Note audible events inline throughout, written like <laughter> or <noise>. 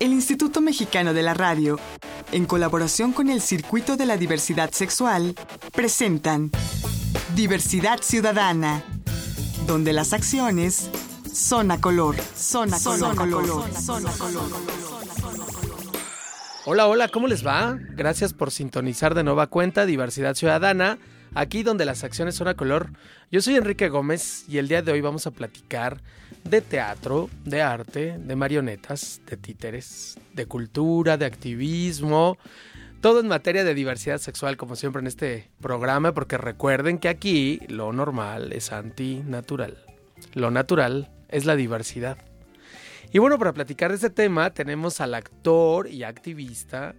El Instituto Mexicano de la Radio, en colaboración con el Circuito de la Diversidad Sexual, presentan Diversidad Ciudadana, donde las acciones son a color, son a color, color, son a color. Hola, hola, ¿cómo les va? Gracias por sintonizar de nueva cuenta Diversidad Ciudadana, aquí donde las acciones son a color. Yo soy Enrique Gómez y el día de hoy vamos a platicar de teatro, de arte, de marionetas, de títeres, de cultura, de activismo, todo en materia de diversidad sexual como siempre en este programa, porque recuerden que aquí lo normal es antinatural. Lo natural es la diversidad. Y bueno, para platicar de este tema tenemos al actor y activista.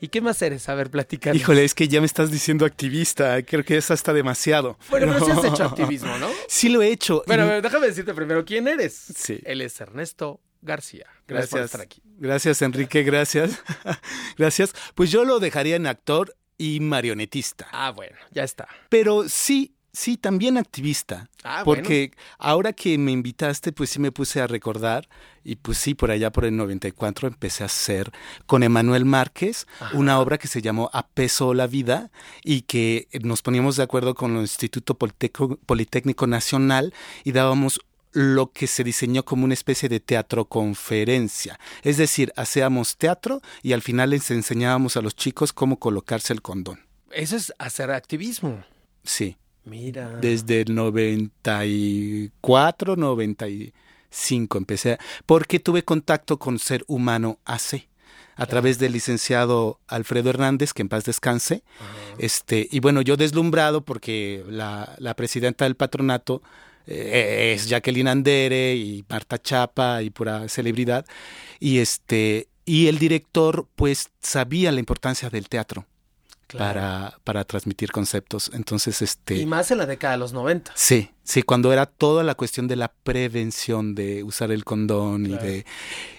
¿Y qué más eres? A ver, platicar. Híjole, es que ya me estás diciendo activista. Creo que eso está demasiado. Bueno, pero sí has <laughs> hecho activismo, ¿no? Sí lo he hecho. Bueno, Y- déjame decirte primero quién eres. Sí. Él es Ernesto García. Gracias, por estar aquí. Gracias, Enrique, gracias. <laughs> gracias. Pues yo lo dejaría en actor y marionetista. Ah, bueno, ya está. Pero sí, sí, también activista. Ah, Porque ahora que me invitaste, pues sí me puse a recordar y pues sí, por allá por el 94 empecé a hacer con Emanuel Márquez Ajá. una obra que se llamó A Peso la Vida y que nos poníamos de acuerdo con el Instituto Politécnico, Politécnico Nacional y dábamos lo que se diseñó como una especie de teatro conferencia. Es decir, hacíamos teatro y al final les enseñábamos a los chicos cómo colocarse el condón. Eso es hacer activismo. Sí. Mira. Desde el 94, 95 empecé, porque tuve contacto con Ser Humano AC a través del licenciado Alfredo Hernández, que en paz descanse. Este, y bueno, yo deslumbrado porque la, la presidenta del patronato eh, es Jacqueline Andere y Marta Chapa y pura celebridad. Y este, y el director, pues, sabía la importancia del teatro Claro. para, para transmitir conceptos. Entonces, este. Y más en la década de los 90. Sí, sí, cuando era toda la cuestión de la prevención de usar el condón Claro. y de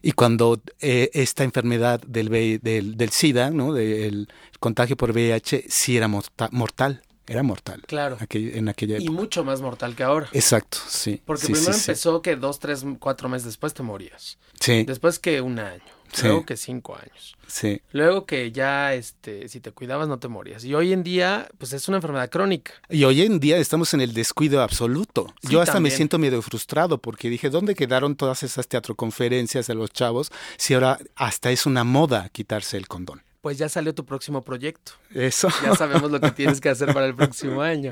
y cuando eh, esta enfermedad del, del del SIDA, ¿no? Del contagio por VIH sí era morta- mortal, era mortal. Claro. en aquella Y mucho más mortal que ahora. Exacto, sí. Porque sí, primero sí, sí. empezó que dos, tres, cuatro meses después te morías. Sí, Después que un año. Sí. Luego que cinco años. sí. Luego que ya, este, si te cuidabas no te morías. Y hoy en día, pues es una enfermedad crónica. Y hoy en día estamos en el descuido absoluto. Sí, Yo hasta también. me siento medio frustrado porque dije, ¿dónde quedaron todas esas teatroconferencias de los chavos si ahora hasta es una moda quitarse el condón? Pues ya salió tu próximo proyecto. Eso. Ya sabemos lo que tienes que hacer para el próximo año.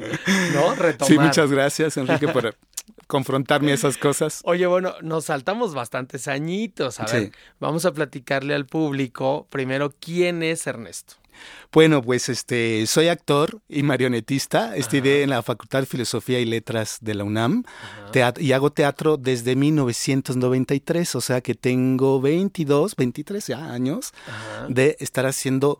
¿No? Retomar. Sí, muchas gracias, Enrique, por confrontarme a esas cosas. <laughs> Oye, bueno, nos saltamos bastantes añitos. A Sí. ver, vamos a platicarle al público primero quién es Ernesto. Bueno, pues este, soy actor y marionetista. Estudié en la Facultad de Filosofía y Letras de la UNAM y hago teatro desde 1993, o sea que tengo 22, 23 ya años Ajá. de estar haciendo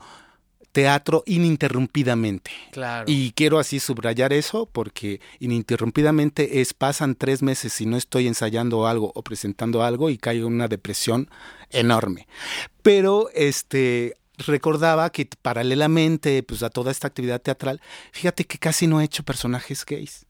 teatro ininterrumpidamente. Claro. Y quiero así subrayar eso porque ininterrumpidamente es pasan tres meses y no estoy ensayando algo o presentando algo y caigo en una depresión enorme. Pero este recordaba que paralelamente pues a toda esta actividad teatral, fíjate que casi no he hecho personajes gays.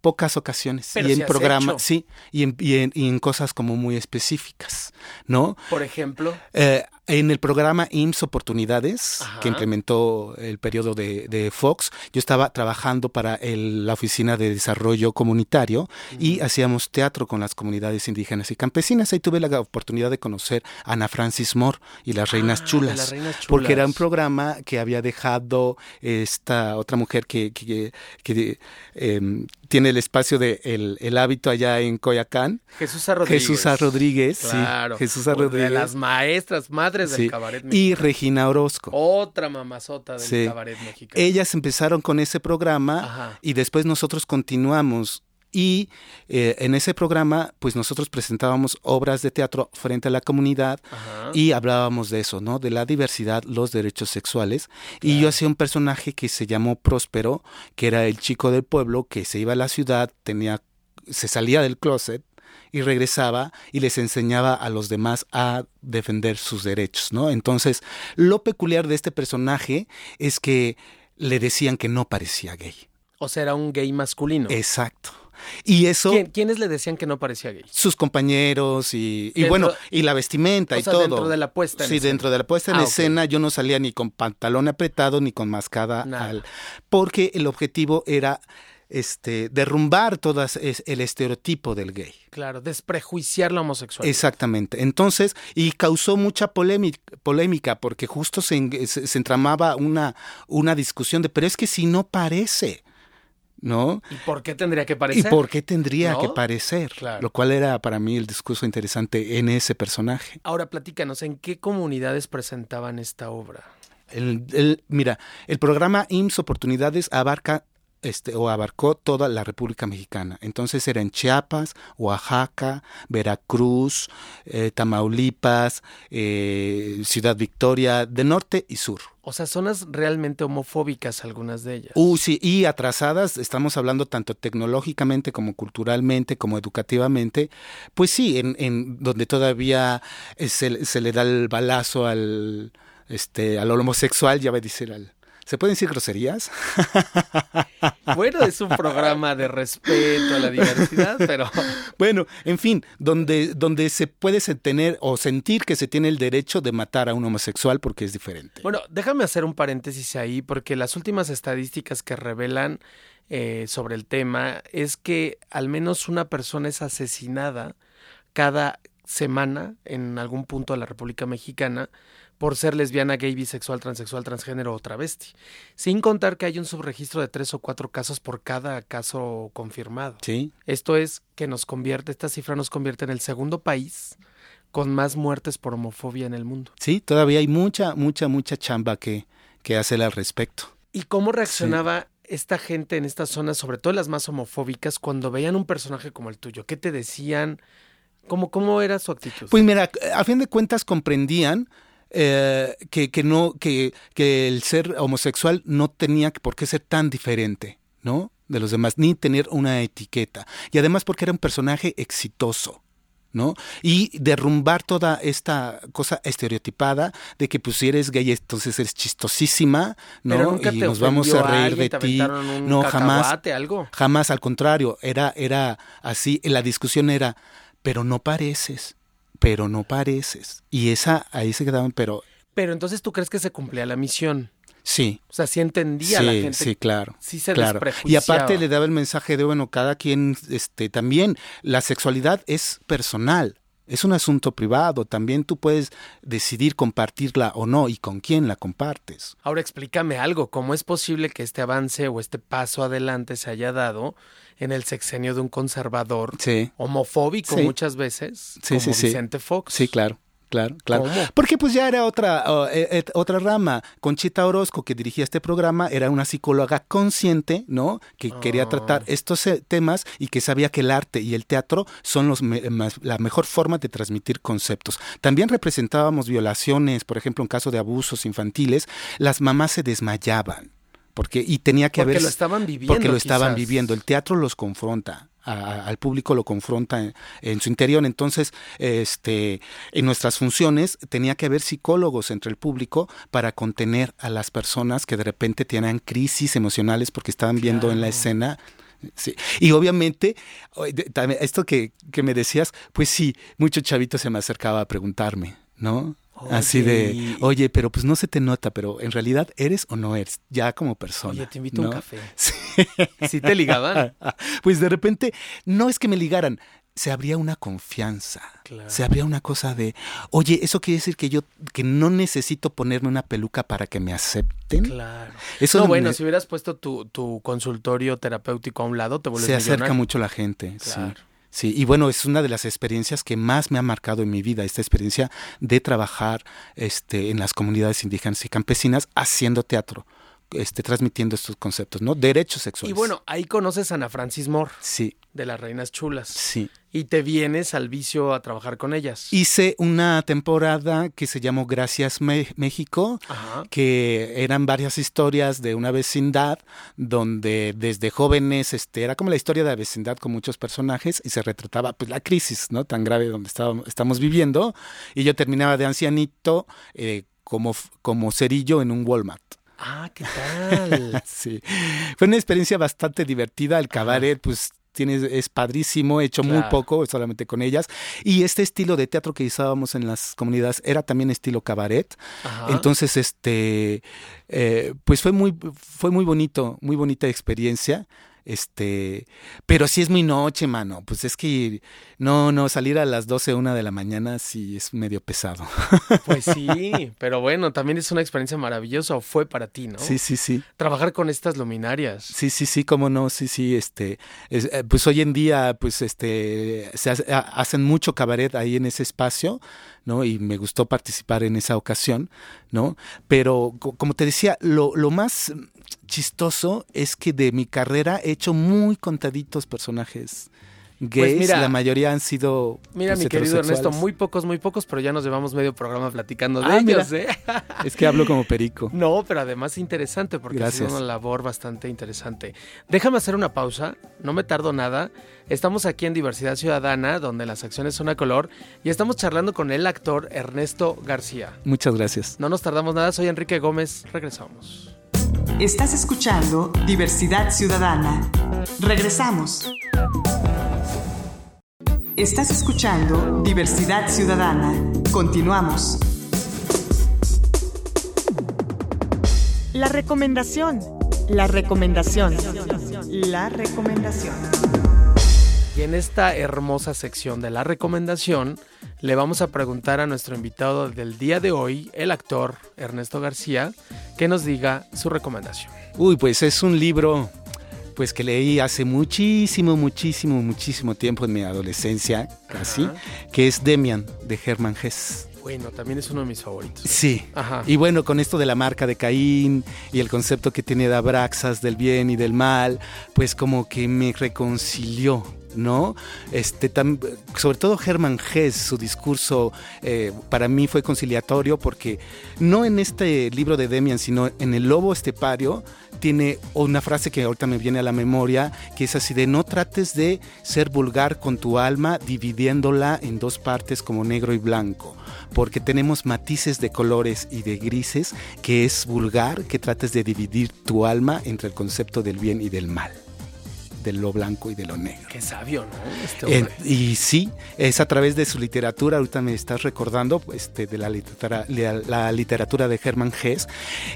Pocas ocasiones. Pero y en programas, sí, y en, y en- y en cosas como muy específicas, ¿no? Por ejemplo, Eh, en el programa IMSS Oportunidades, Ajá. que implementó el periodo de, de Fox, yo estaba trabajando para el- la Oficina de Desarrollo Comunitario y hacíamos teatro con las comunidades indígenas y campesinas. Ahí tuve la oportunidad de conocer a Ana Francis Moore y las Reinas Ah, Chulas. Las Reinas Porque era un programa que había dejado esta otra mujer que, que, que, em, tiene el espacio de el, el hábito allá en Coyacán. Jesús A. Rodríguez. Jesús A. Rodríguez, Claro. sí. Jesús A. Una Rodríguez. De las maestras, madres del Sí. cabaret y mexicano. Regina Orozco. Otra mamazota del Sí. cabaret mexicano. Ellas empezaron con ese programa Ajá. y después nosotros continuamos. Y eh, en ese programa, pues nosotros presentábamos obras de teatro frente a la comunidad Ajá. y hablábamos de eso, ¿no? De la diversidad, los derechos sexuales. Y yo hacía un personaje que se llamó Próspero, que era el chico del pueblo que se iba a la ciudad, tenía, se salía del closet y regresaba y les enseñaba a los demás a defender sus derechos, ¿no? Entonces, lo peculiar de este personaje es que le decían que no parecía gay. O sea, era un gay masculino. Exacto. Y eso... ¿Quiénes le decían que no parecía gay? Sus compañeros y, bueno, y la vestimenta y todo. dentro de la puesta en Sí, dentro de la puesta en ah, escena yo no salía ni con pantalón apretado ni con mascada al... Porque el objetivo era este, derrumbar todo el estereotipo del gay. Claro, desprejuiciar la homosexualidad. Exactamente. Entonces, y causó mucha polémica, polémica porque justo se, se, entramaba una, una discusión de, pero es que si no parece, ¿no? ¿Y por qué tendría que parecer? ¿Y por qué tendría que parecer? Lo cual era para mí el discurso interesante en ese personaje. Ahora platícanos, ¿en qué comunidades presentaban esta obra? El, mira, el programa IMSS Oportunidades abarca este, o abarcó toda la República Mexicana. Entonces era en Chiapas, Oaxaca, Veracruz, eh, Tamaulipas, eh, Ciudad Victoria, de norte y sur. O sea, zonas realmente homofóbicas algunas de ellas. Uh, sí, y atrasadas, estamos hablando tanto tecnológicamente como culturalmente, como educativamente, pues sí, en, en donde todavía se, se, le da el balazo al, este, al homosexual, ya va a decir al ¿Se pueden decir groserías? <laughs> Bueno, es un programa de respeto a la diversidad, pero... Bueno, en fin, donde, donde se puede tener o sentir que se tiene el derecho de matar a un homosexual porque es diferente. Bueno, déjame hacer un paréntesis ahí, porque las últimas estadísticas que revelan eh, sobre el tema es que al menos una persona es asesinada cada semana en algún punto de la República Mexicana por ser lesbiana, gay, bisexual, transexual, transgénero o travesti. Sin contar que hay un subregistro de tres o cuatro casos por cada caso confirmado. Sí. Esto es que nos convierte, esta cifra nos convierte en el segundo país con más muertes por homofobia en el mundo. Sí, todavía hay mucha, mucha, mucha chamba que, que hacer al respecto. ¿Y cómo reaccionaba esta gente en estas zonas, sobre todo las más homofóbicas, cuando veían un personaje como el tuyo? ¿Qué te decían? ¿Cómo, cómo era su actitud? Pues mira, a fin de cuentas comprendían eh, que, que, no, que, que el ser homosexual no tenía por qué ser tan diferente, ¿no? De los demás, ni tener una etiqueta. Y además porque era un personaje exitoso. ¿no? Y derrumbar toda esta cosa estereotipada de que pues si eres gay entonces eres chistosísima, ¿no? y nos vamos a reír de ti. no, jamás. Algo? Jamás, al contrario, era, era así, la discusión era, pero no pareces pero no pareces. Y esa, ahí se quedaban, pero... Pero entonces tú crees que se cumplía la misión. Sí. O sea, sí entendía la gente. Sí, claro. Sí se claro. Y aparte le daba el mensaje de, bueno, cada quien, este, también, la sexualidad es personal. Es un asunto privado, también tú puedes decidir compartirla o no y con quién la compartes. Ahora explícame algo, ¿cómo es posible que este avance o este paso adelante se haya dado en el sexenio de un conservador homofóbico muchas veces, como Vicente Fox? Sí, claro. Claro, claro. Porque pues ya era otra, eh, eh, otra rama. Conchita Orozco, que dirigía este programa, era una psicóloga consciente, ¿no? Que quería ah. tratar estos eh, temas y que sabía que el arte y el teatro son los la mejor forma de transmitir conceptos. También representábamos violaciones, por ejemplo, en caso de abusos infantiles, las mamás se desmayaban. Porque, y tenía que porque lo estaban viviendo. Porque lo estaban viviendo. El teatro los confronta al público lo confronta en, su interior. Entonces, este, en nuestras funciones tenía que haber psicólogos entre el público para contener a las personas que de repente tienen crisis emocionales porque estaban viendo en la escena Sí. Y obviamente, esto que, que, me decías, pues sí, mucho chavito se me acercaba a preguntarme, ¿no? Así de, oye, pero pues no se te nota, pero en realidad eres o no eres, ya como persona. Oye, te invito a un café. <laughs> Sí. te ligaban? <laughs> Pues de repente, no es que me ligaran, se abría una confianza. Se abría una cosa de, oye, eso quiere decir que yo, que no necesito ponerme una peluca para que me acepten. Claro. Eso no, bueno, si hubieras puesto tu, tu, consultorio terapéutico a un lado, te vuelves Se acerca mucho la gente, claro. sí. Sí, y bueno, es una de las experiencias que más me ha marcado en mi vida, esta experiencia de trabajar este, en las comunidades indígenas y campesinas haciendo teatro, este, transmitiendo estos conceptos, ¿no? Derechos sexuales. Y bueno, ahí conoces a Ana Francis Moore. Sí. De las Reinas Chulas. Sí y te vienes al vicio a trabajar con ellas. Hice una temporada que se llamó Gracias México, que eran varias historias de una vecindad donde desde jóvenes este era como la historia de la vecindad con muchos personajes y se retrataba pues la crisis, ¿no? tan grave donde estábamos, estamos viviendo y yo terminaba de ancianito eh, como como cerillo en un Walmart. Ah, ¿qué tal? <laughs> sí. Fue una experiencia bastante divertida. El cabaret, pues tienes, es padrísimo, he hecho muy poco, solamente con ellas. Y este estilo de teatro que usábamos en las comunidades era también estilo cabaret. Ajá. Entonces, este, eh, pues fue muy, fue muy bonito, muy bonita experiencia. Este, pero sí es muy noche, mano. Pues es que no, no, salir a las 12, una de la mañana sí es medio pesado. <laughs> Pues sí, pero bueno, también es una experiencia maravillosa o fue para ti, ¿no? Sí, sí, sí. Trabajar con estas luminarias. Sí, sí, sí, cómo no, sí, sí, este, es, eh, pues hoy en día, pues, este, se hace- ha- hacen mucho cabaret ahí en ese espacio, ¿no? Y me gustó participar en esa ocasión, ¿no? Pero, co- como te decía, lo, lo más chistoso es que de mi carrera he hecho muy contaditos personajes gays, Pues mira- la mayoría han sido Mira, pues, mi querido Ernesto, muy pocos, muy pocos, pero ya nos llevamos medio programa platicando de Ah, mira. ellos, ¿eh? <laughs> Es que hablo como perico. <laughs> No, pero además interesante porque ha sido Gracias. una labor bastante interesante. Déjame hacer una pausa, no me tardo nada. Estamos aquí en Diversidad Ciudadana, donde las acciones son a color, y estamos charlando con el actor Ernesto García. Muchas gracias. No nos tardamos nada, soy Enrique Gómez, regresamos. Estás escuchando Diversidad Ciudadana. Regresamos. Estás escuchando Diversidad Ciudadana. Continuamos. La recomendación. La recomendación. La recomendación. Y en esta hermosa sección de la recomendación, le vamos a preguntar a nuestro invitado del día de hoy, el actor Ernesto García, que nos diga su recomendación. Uy, pues es un libro pues que leí hace muchísimo, muchísimo, muchísimo tiempo en mi adolescencia, casi, Ajá. que es Demian de Hermann Hesse. Bueno, también es uno de mis favoritos. Sí. Ajá. Y bueno, con esto de la marca de Caín y el concepto que tiene de Abraxas del bien y del mal, pues como que me reconcilió, ¿no? Este, tam- sobre todo Hermann Hesse, su discurso eh, para mí fue conciliatorio porque no en este libro de Demian, sino en El Lobo Estepario, tiene una frase que ahorita me viene a la memoria, que es así de no trates de ser vulgar con tu alma dividiéndola en dos partes como negro y blanco, porque tenemos matices de colores y de grises que es vulgar que trates de dividir tu alma entre el concepto del bien y del mal, de lo blanco y de lo negro. Qué sabio, ¿no? Este Eh, y sí, es a través de su literatura, ahorita me estás recordando, este, de la literatura, la, la literatura de Hermann Hesse,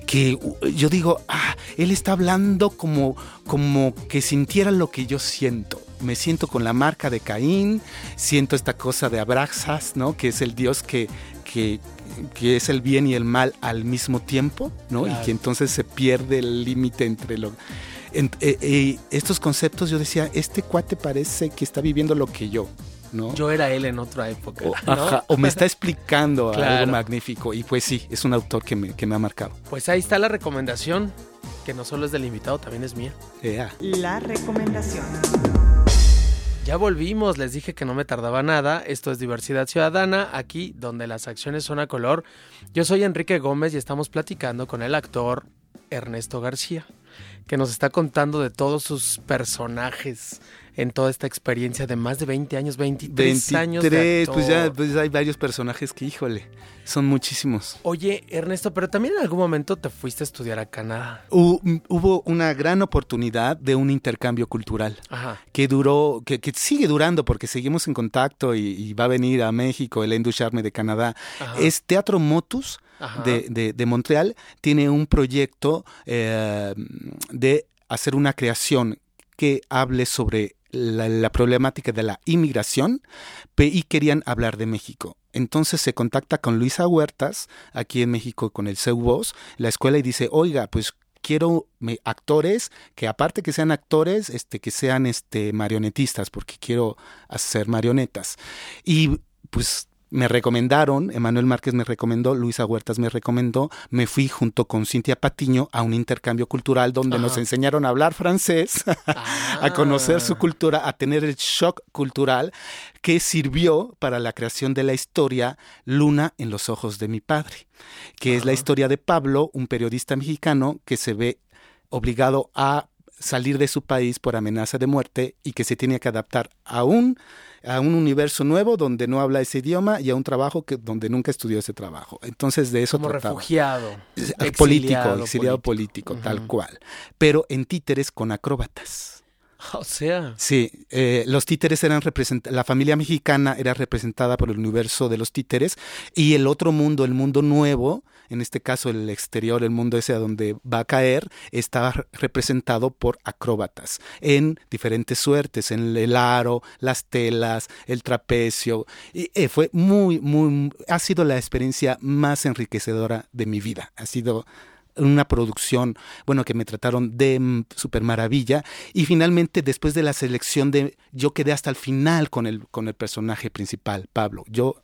que uh, yo digo, ah, él está hablando como, como que sintiera lo que yo siento. Me siento con la marca de Caín, siento esta cosa de Abraxas, ¿no? Que es el dios que, que, que es el bien y el mal al mismo tiempo, ¿no? Claro. Y que entonces se pierde el límite entre lo... en- eh, eh, estos conceptos yo decía, este cuate parece que está viviendo lo que yo, ¿no? Yo era él en otra época. o, ¿no? ajá, o me está explicando <laughs> Claro. algo magnífico. Y pues sí, es un autor que me, que me ha marcado. Pues ahí está la recomendación, que no solo es del invitado, también es mía. La recomendación. Ya volvimos, les dije que no me tardaba nada. Esto es Diversidad Ciudadana, aquí donde las acciones son a color. Yo soy Enrique Gómez y estamos platicando con el actor Ernesto García, que nos está contando de todos sus personajes en toda esta experiencia de más de 20 años, 23, años de 23, pues ya actor. pues hay varios personajes que, híjole, son muchísimos. Oye, Ernesto, pero también en algún momento te fuiste a estudiar a Canadá. Hu- hubo una gran oportunidad de un intercambio cultural Ajá. que duró, que, que sigue durando porque seguimos en contacto y, y va a venir a México el Endu Charme de Canadá. ajá, Es Teatro Motus. De, de- Montreal tiene un proyecto eh, de hacer una creación que hable sobre la, problemática de la inmigración y querían hablar de México. Entonces se contacta con Luisa Huertas, aquí en México con el CEUVOS, la escuela, y dice, oiga, pues quiero actores que aparte que sean actores, este, que sean este, marionetistas, porque quiero hacer marionetas. Y pues me recomendaron, Emanuel Márquez me recomendó, Luisa Huertas me recomendó, me fui junto con Cintia Patiño a un intercambio cultural donde nos enseñaron a hablar francés, <laughs> a conocer su Ah. cultura, a tener el shock cultural que sirvió para la creación de la historia Luna en los ojos de mi padre, que es la historia de Pablo, un periodista mexicano que se ve obligado a salir de su país por amenaza de muerte y que se tiene que adaptar a un, a un universo nuevo donde no habla ese idioma y a un trabajo que, donde nunca estudió ese trabajo. Entonces de eso Como trataba. refugiado. Exiliado político, exiliado político. político, tal cual. Pero en títeres con acróbatas. <laughs> O sea. Sí, eh, los títeres eran representados, la familia mexicana era representada por el universo de los títeres y el otro mundo, el mundo nuevo, en este caso el exterior, el mundo ese a donde va a caer, estaba representado por acróbatas en diferentes suertes, en el aro, las telas, el trapecio. Y eh, fue muy, muy, ha sido la experiencia más enriquecedora de mi vida. Ha sido una producción, bueno, que me trataron de mm, super maravilla. Y finalmente, después de la selección de, yo quedé hasta el final con el, con el personaje principal, Pablo. Yo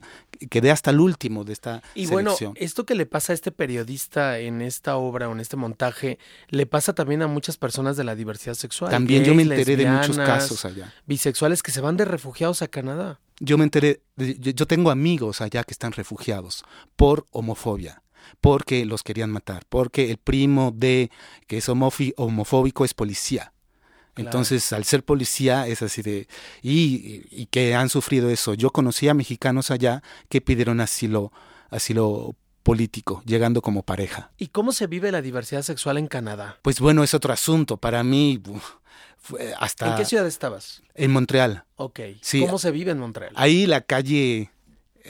quedé hasta el último de esta y selección. bueno, esto que le pasa a este periodista en esta obra o en este montaje, le pasa también a muchas personas de la diversidad sexual. También yo me enteré de muchos casos allá. Bisexuales que se van de refugiados a Canadá. Yo me enteré, yo tengo amigos allá que están refugiados por homofobia, porque los querían matar, porque el primo de que es homofóbico es policía. Claro. Entonces, al ser policía es así de... Y, y que han sufrido eso. Yo conocí a mexicanos allá que pidieron asilo, asilo político, llegando como pareja. ¿Y cómo se vive la diversidad sexual en Canadá? Pues bueno, es otro asunto. Para mí, hasta ¿En qué ciudad estabas? en Montreal. Ok. Sí. ¿Cómo se vive en Montreal? Ahí la calle,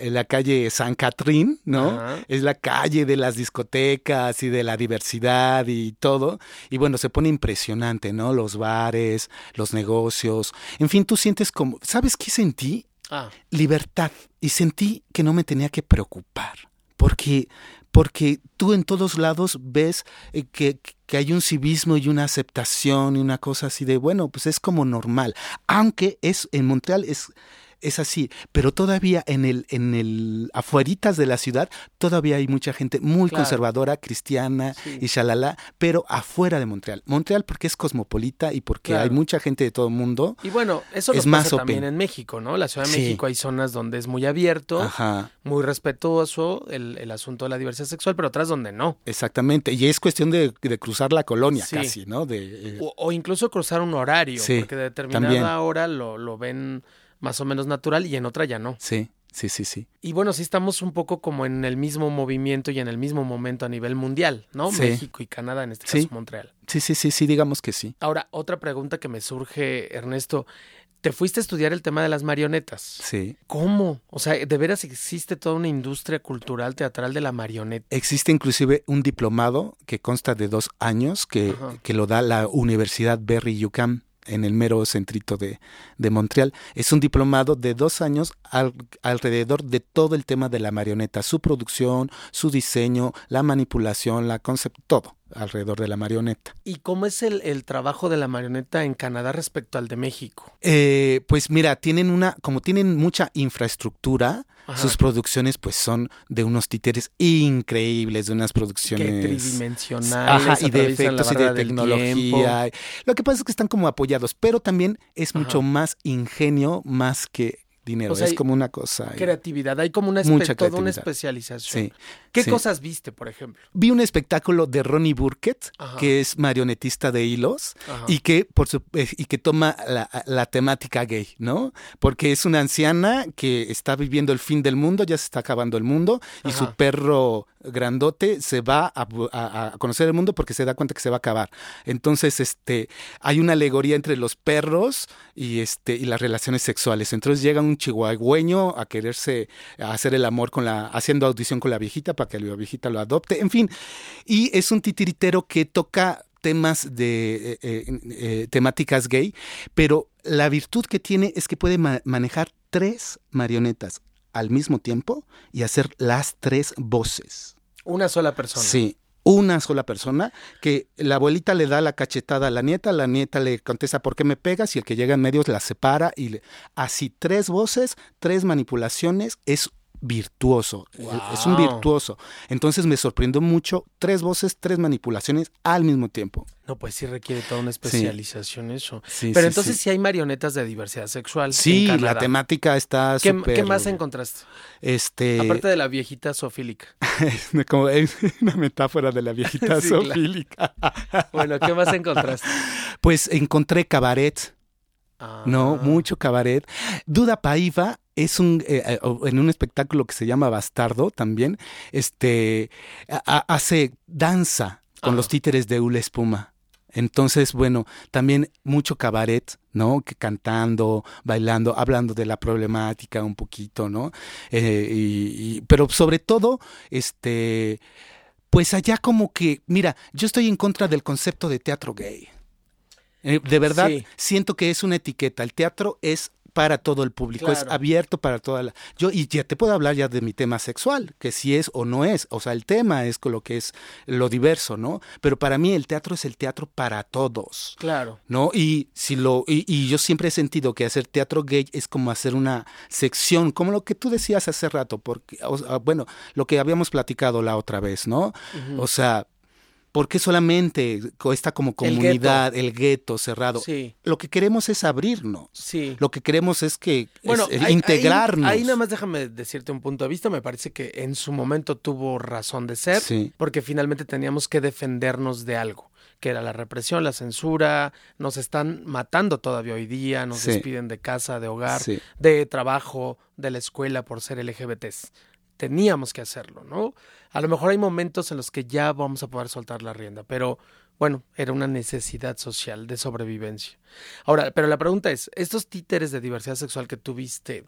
eh, la calle San Catrín, ¿no? Ajá. Es la calle de las discotecas y de la diversidad y todo. Y bueno, se pone impresionante, ¿no? Los bares, los negocios. En fin, tú sientes como, ¿sabes qué sentí? Ah, libertad y sentí que no me tenía que preocupar porque porque tú en todos lados ves eh, que, que hay un civismo y una aceptación y una cosa así de bueno pues es como normal aunque es en Montreal es es así, pero todavía en el, en el afueritas de la ciudad, todavía hay mucha gente muy Claro. conservadora, cristiana Sí. y shalala, pero afuera de Montreal. Montreal porque es cosmopolita y porque Claro. hay mucha gente de todo el mundo. y bueno, eso Es nos más pasa open. también en México, ¿no? La Ciudad de Sí. México hay zonas donde es muy abierto, Ajá. muy respetuoso el, el asunto de la diversidad sexual, pero otras donde no. Exactamente, y es cuestión de, de cruzar la colonia Sí. casi, ¿no? De, eh, O, o incluso cruzar un horario, porque de determinada también. hora lo, lo ven más o menos natural y en otra ya no. sí, sí, sí, sí. Y bueno, sí estamos un poco como en el mismo movimiento y en el mismo momento a nivel mundial, ¿no? Sí. México y Canadá, en este Sí. caso Montreal. Sí, sí, sí, sí, digamos que sí. Ahora, otra pregunta que me surge, Ernesto. Te fuiste a estudiar el tema de las marionetas. Sí. ¿Cómo? O sea, ¿de veras existe toda una industria cultural teatral de la marioneta? Existe inclusive un diplomado que consta de dos años que, que lo da la Universidad Berry UCAM en el mero centrito de, de Montreal. Es un diplomado de dos años al- alrededor de todo el tema de la marioneta, su producción, su diseño, la manipulación, la concepto, todo alrededor de la marioneta. ¿Y cómo es el, el trabajo de la marioneta en Canadá respecto al de México? Eh, pues mira, tienen una, como tienen mucha infraestructura, Ajá. sus producciones pues son de unos títeres increíbles, de unas producciones tridimensionales, Ajá, y de efectos y de tecnología. Lo que pasa es que están como apoyados, pero también es Ajá. mucho más ingenio más que dinero. O sea, es como una cosa. Creatividad, hay como una, Mucha toda una especialización. Sí. ¿Qué sí. cosas viste, por ejemplo? Vi un espectáculo de Ronnie Burkett, Ajá. que es marionetista de hilos, Ajá. y que por su- eh, y que toma la, la temática gay, ¿no? Porque es una anciana que está viviendo el fin del mundo, ya se está acabando el mundo, y su perro grandote se va a- a conocer el mundo porque se da cuenta que se va a acabar. Entonces, este, hay una alegoría entre los perros y este y las relaciones sexuales. Entonces llega un chihuahueño a quererse a hacer el amor con la haciendo audición con la viejita para que la viejita lo adopte. En fin, y es un titiritero que toca temas de eh, eh, eh, temáticas gay, pero la virtud que tiene es que puede ma- manejar tres marionetas al mismo tiempo y hacer las tres voces. Una sola persona. Sí, una sola persona que la abuelita le da la cachetada a la nieta, la nieta le contesta ¿por qué me pegas? y el que llega en medio la separa y le- así tres voces, tres manipulaciones, es virtuoso, es un virtuoso. Entonces me sorprendió mucho, tres voces, tres manipulaciones al mismo tiempo. No, pues sí requiere toda una especialización eso. Sí, Pero sí, entonces sí. hay marionetas de diversidad sexual. Sí, en la temática está ¿Qué, qué más encontraste? Este, Aparte de la viejita zoofílica. <laughs> como es una metáfora de la viejita <laughs> zoofílica. Bueno, ¿qué más encontraste? <laughs> Pues encontré cabaret, No, mucho cabaret. Duda Paiva es un eh, eh, en un espectáculo que se llama Bastardo también, este a- hace danza con los títeres de Hula Espuma. Entonces, bueno, también mucho cabaret, ¿no? Que cantando, bailando, hablando de la problemática un poquito, ¿no? Eh, y, pero sobre todo, este, pues allá como que, mira, yo estoy en contra del concepto de teatro gay. Eh, de verdad, siento que es una etiqueta. El teatro es para todo el público, es abierto para toda la... Yo, y ya te puedo hablar ya de mi tema sexual, que si es o no es, o sea, el tema es con lo que es lo diverso, ¿no? Pero para mí el teatro es el teatro para todos. Claro. ¿No? Y si lo, y, yo siempre he sentido que hacer teatro gay es como hacer una sección, como lo que tú decías hace rato, porque, bueno, lo que habíamos platicado la otra vez, ¿no? O sea, ¿Por qué solamente esta como comunidad, el gueto cerrado? Sí. Lo que queremos es abrirnos. Sí. Lo que queremos es que bueno, integrarnos. Ahí, nada más déjame decirte un punto de vista. Me parece que en su momento tuvo razón de ser, porque finalmente teníamos que defendernos de algo que era la represión, la censura, nos están matando todavía hoy día, nos despiden de casa, de hogar, de trabajo, de la escuela por ser LGBTs teníamos que hacerlo, ¿no? A lo mejor hay momentos en los que ya vamos a poder soltar la rienda, pero bueno, era una necesidad social de sobrevivencia. Ahora, pero la pregunta es, estos títeres de diversidad sexual que tuviste,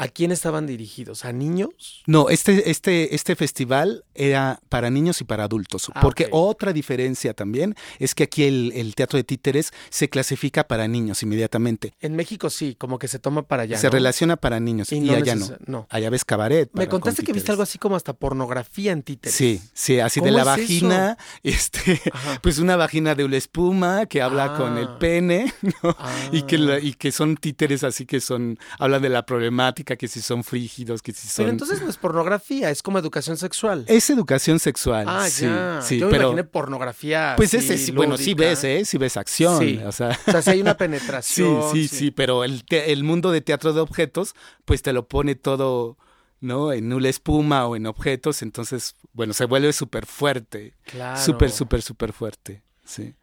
¿A quién estaban dirigidos? ¿A niños? No, este, este, este festival era para niños y para adultos. Ah, porque otra diferencia también es que aquí el, teatro de títeres se clasifica para niños inmediatamente. En México sí, como que se toma para allá. Se relaciona para niños y, allá no. Allá ves cabaret. Me contaste que viste algo así como hasta pornografía en títeres. Sí, sí, así de la vagina, <laughs> este, pues una vagina de una espuma que habla con el ah. pene, <laughs> ¿no? Y, que ah. y que son títeres así que son, hablan de la problemática que si son frígidos, que si son... Pero entonces no es pornografía, es como educación sexual. Es educación sexual. Ah, sí, ya. sí. Yo me imaginé pornografía. Pues ese, bueno, sí ves, ¿eh? Sí ves acción. Sí. O sea, o sea sí hay una <laughs> penetración. sí, sí, sí, pero el, el mundo de teatro de objetos, pues te lo pone todo... ¿no? En una espuma o en objetos, entonces, bueno, se vuelve súper fuerte. Claro. Súper, súper, súper fuerte.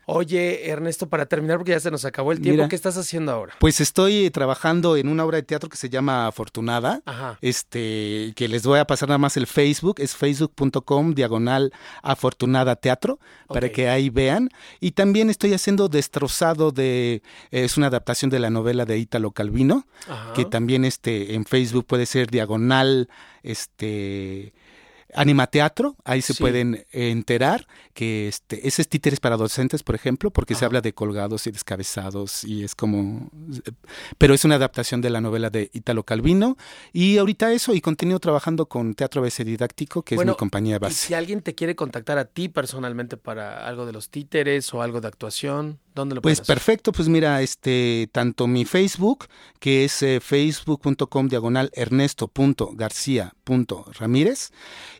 Oye, Ernesto, para terminar, porque ya se nos acabó el tiempo, ¿qué estás haciendo ahora? Pues estoy trabajando en una obra de teatro que se llama Afortunada. Este, que les voy a pasar nada más el Facebook, es facebook.com diagonal afortunada teatro, para que ahí vean. Y también estoy haciendo Destrozado de, es una adaptación de la novela de Ítalo Calvino, que también este, en Facebook puede ser diagonal, este Animateatro, ahí se pueden enterar que este, ese es títeres para docentes, por ejemplo, porque se habla de colgados y descabezados y es como... Pero es una adaptación de la novela de Italo Calvino. Y ahorita eso y continúo trabajando con Teatro BC Didáctico, que es mi compañía base. si alguien te quiere contactar a ti personalmente para algo de los títeres o algo de actuación, ¿dónde lo Pues perfecto, pues mira, este, tanto mi Facebook, que es eh, facebook.com diagonal ernesto.garcía.ramírez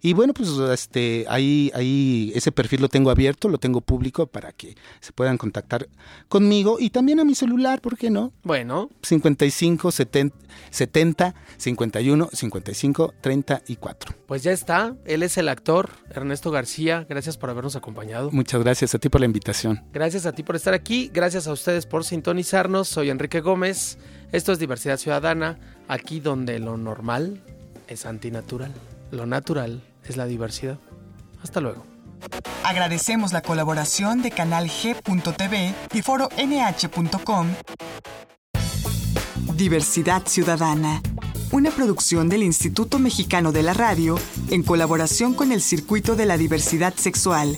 y bueno, pues este, ahí, ahí ese perfil lo tengo abierto, lo tengo público para que se puedan contactar conmigo y también a mi celular, ¿por qué no? Bueno. 55 70, 70 51 55 34. Pues ya está, él es el actor Ernesto García, gracias por habernos acompañado. Muchas gracias a ti por la invitación. Gracias a ti por estar aquí, gracias a ustedes por sintonizarnos, soy Enrique Gómez, esto es Diversidad Ciudadana, aquí donde lo normal es antinatural, lo natural es la diversidad. Hasta luego. Agradecemos la colaboración de Canal G.tv y Foro NH.com. Diversidad Ciudadana, una producción del Instituto Mexicano de la Radio en colaboración con el Circuito de la Diversidad Sexual.